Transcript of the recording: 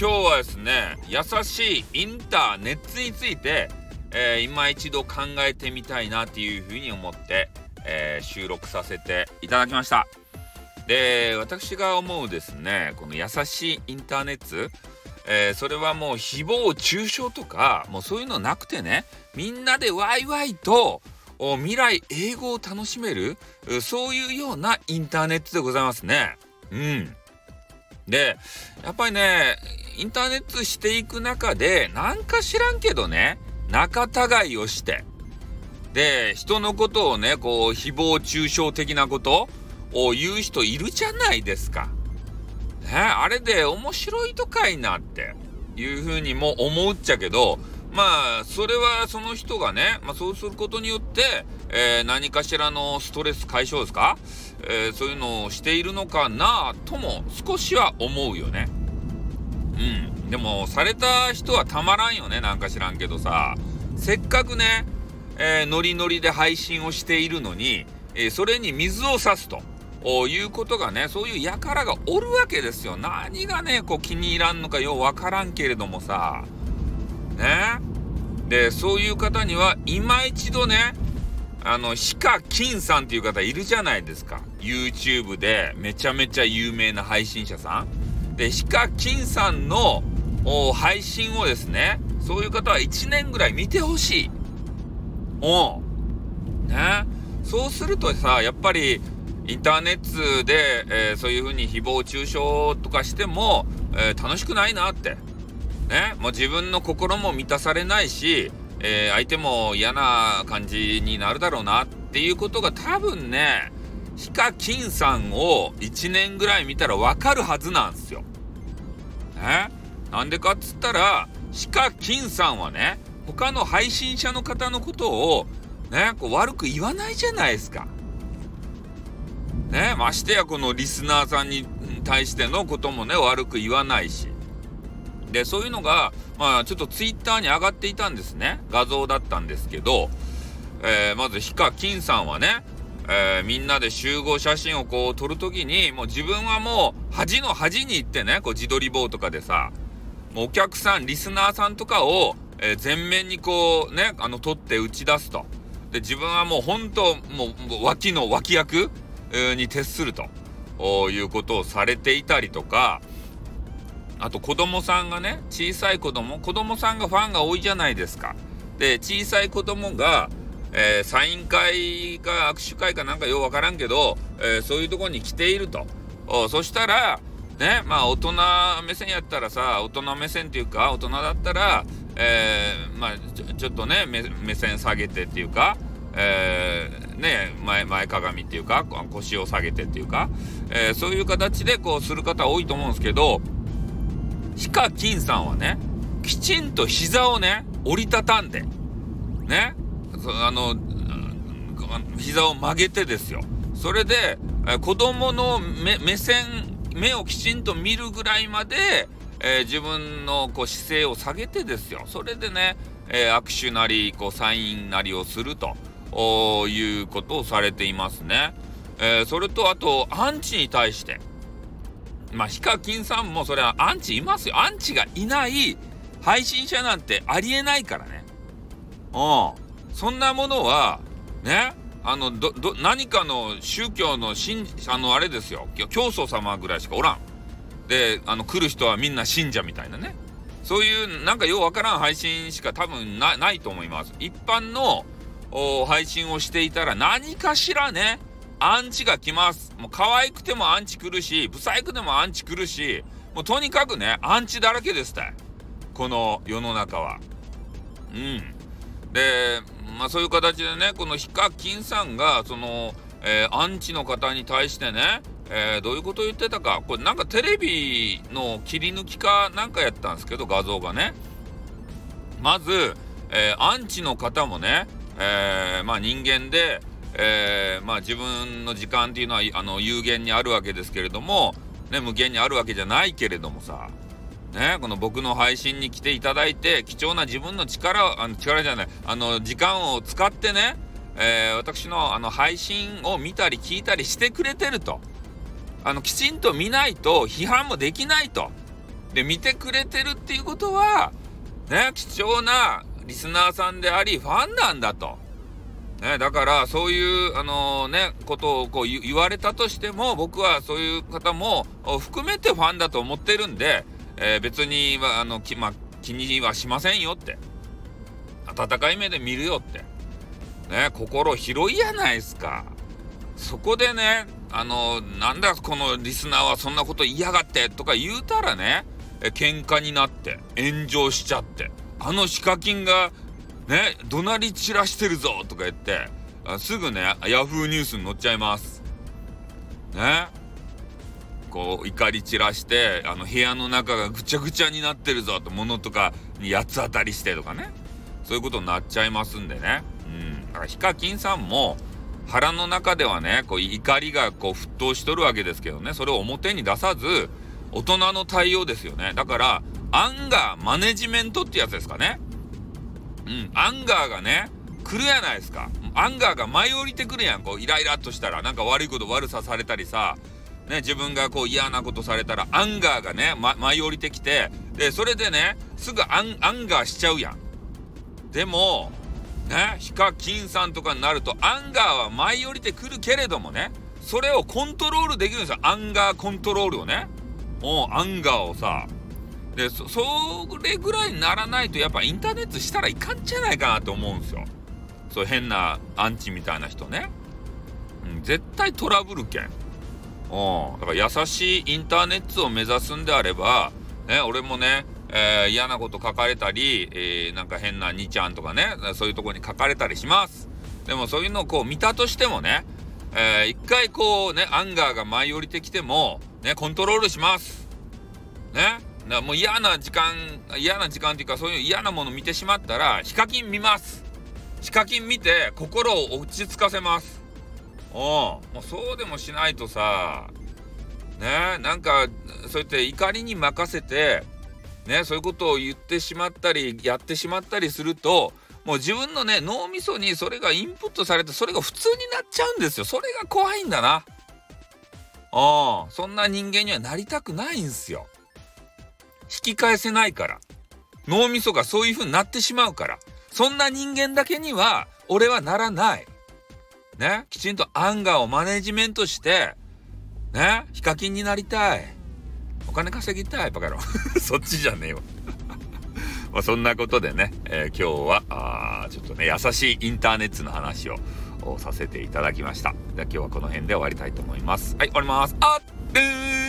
今日はですね優しいインターネットについて、えー、今一度考えてみたいなっていうふうに思って、えー、収録させていただきましたで私が思うですねこの優しいインターネットえー、それはもう誹謗中傷とかもうそういうのなくてねみんなでワイワイと未来英語を楽しめるそういうようなインターネットでございますね。うん。でやっぱりねインターネットしていく中でなんか知らんけどね仲違いをしてで人のことをねこう誹謗中傷的なことを言う人いるじゃないですか。ねあれで面白いとかいなっていうふうにも思っちゃけどまあそれはその人がね、まあ、そうすることによって、えー、何かしらのストレス解消ですか、えー、そういうのをしているのかなとも少しは思うよね。うん。でもされた人はたまらんよねなんか知らんけどさせっかくね、えー、ノリノリで配信をしているのに、え、それに水を差すと。いうことがねそういう輩がおるわけですよ何がねこう気に入らんのかようわからんけれどもさね？でそういう方には今一度ねあのヒカキンさんっていう方いるじゃないですか。YouTube でめちゃめちゃ有名な配信者さん。でヒカキンさんの配信をですねそういう方は1年ぐらい見てほしい。おね。そうするとさやっぱりインターネットで、えー、そういうふうに誹謗中傷とかしても、えー、楽しくないなって。ね、もう自分の心も満たされないし、えー、相手も嫌な感じになるだろうなっていうことが多分ね、ヒカキンさんを1年ぐらい見たらわかるはずなんですよ。ね、なんでかっつったら、ヒカキンさんはね、他の配信者の方のことをね、こう悪く言わないじゃないですか。ね、ましてやこのリスナーさんに対してのこともね、悪く言わないし。で、そういうのが、まあ、ちょっとツイッターに上がっていたんですね。画像だったんですけど、えー、まず、ヒカキンさんはね、えー、みんなで集合写真をこう撮るときに、もう自分はもう端の端に行ってね、こう自撮り棒とかでさ、もうお客さん、リスナーさんとかを、えー、前面にこうね、あの、撮って打ち出すと。で、自分はもう本当、もう脇の脇役、に徹するということをされていたりとか、あと子供さんがね小さい子供子供さんがファンが多いじゃないですか。で小さい子供が、えー、サイン会か握手会かなんかようわからんけど、えー、そういうとこに来ていると。そしたらねまあ大人目線やったらさ大人目線っていうか大人だったら、えー、まあちょっとね目線下げてっていうか、えー、ね前前かがみっていうか腰を下げてっていうか、えー、そういう形でこうする方多いと思うんですけどヒカキンさんはね、きちんと膝をね、折りたたんで、ね、あの、膝を曲げてですよ。それで、子供の目線、目をきちんと見るぐらいまで、えー、自分のこう姿勢を下げてですよ。それでね、えー、握手なり、こうサインなりをするということをされていますね。えー、それとあと、アンチに対して、まあ、ヒカキンさんもそれはアンチいますよ。アンチがいない配信者なんてありえないからね。うん。そんなものは、ね、あの、ど、ど、何かの宗教の信、あの、あれですよ。教祖様ぐらいしかおらん。で、あの、来る人はみんな信者みたいなね。そういう、なんかようわからん配信しか多分なないと思います。一般の配信をしていたら何かしらね、アンチが来ます。もう可愛くてもアンチ来るし、ブサイクでもアンチ来るし、もうとにかくね、アンチだらけですたこの世の中は。うん。で、まあそういう形でね、このヒカキンさんが、その、えー、アンチの方に対してね、えー、どういうことを言ってたか、これなんかテレビの切り抜きかなんかやったんですけど、画像がね。まず、えー、アンチの方もね、えまあ人間で、えー、まあ、自分の時間っていうのはあの有限にあるわけですけれども、ね、無限にあるわけじゃないけれどもさ、ね、この僕の配信に来ていただいて貴重な自分の力あの力じゃないあの時間を使ってね、えー、私のあの配信を見たり聞いたりしてくれてるとあのきちんと見ないと批判もできないとで、見てくれてるっていうことは、ね、貴重なリスナーさんであり、ファンなんだと。ね、だからそういう、あのー、ね、ことをこう言われたとしても、僕はそういう方も含めてファンだと思ってるんで、えー、別には、あの、き、ま、気にはしませんよって。温かい目で見るよって。ね、心広いやないですか。そこでね、あのー、なんだこのリスナーはそんなこと嫌がってとか言うたらね、喧嘩になって炎上しちゃって、あのヒカキンがね、怒鳴り散らしてるぞとか言ってあ、すぐね、ヤフーニュースに載っちゃいます。ね。こう、怒り散らして、あの、部屋の中がぐちゃぐちゃになってるぞと、物とかに八つ当たりしてとかね。そういうことになっちゃいますんでね。うん。だから、ヒカキンさんも、腹の中ではね、こう、怒りがこう、沸騰しとるわけですけどね、それを表に出さず、大人の対応ですよね。だから、アンガーマネジメントってやつですかね。うん、アンガーがね、来るやないですか。アンガーが舞い降りてくるやん、こう、イライラっとしたら、なんか悪いこと悪さされたりさ、ね、自分がこう嫌なことされたら、アンガーがね、ま、舞い降りてきて、で、それでね、すぐアンアンガーしちゃうやん。でも、ね、ヒカキンさんとかになると、アンガーは舞い降りてくるけれどもね、それをコントロールできるんですよ。アンガーコントロールをね。もう、アンガーをさ、でそれぐらいにならないとやっぱインターネットしたらいかんじゃないかなと思うんですよ。そう変なアンチみたいな人ね、うん、絶対トラブルけんうんだから優しいインターネットを目指すんであればね俺もねえー、嫌なこと書かれたり、えー、なんか変な2ちゃんとかねそういうとこに書かれたりします。でもそういうのをこう見たとしてもね、えー、一回こうねアンガーが舞い降りてきてもねコントロールします。ね。だもう嫌な時間嫌な時間っていうかそういう嫌なもの見てしまったらヒカキン見ます。ヒカキン見て心を落ち着かせます。おもうそうでもしないとさねなんかそうやって怒りに任せてねそういうことを言ってしまったりやってしまったりするともう自分のね脳みそにそれがインプットされてそれが普通になっちゃうんですよ。それが怖いんだな。あそんな人間にはなりたくないんすよ。引き返せないから。脳みそがそういう風になってしまうから。そんな人間だけには、俺はならない。ね？きちんとアンガーをマネジメントして、ね？ヒカキンになりたい。お金稼ぎたい、バカ野郎。そっちじゃねえわ。まあそんなことでね、えー、今日は、あちょっとね、優しいインターネットの話をさせていただきました。じゃあ今日はこの辺で終わりたいと思います。はい、終わります。あっ、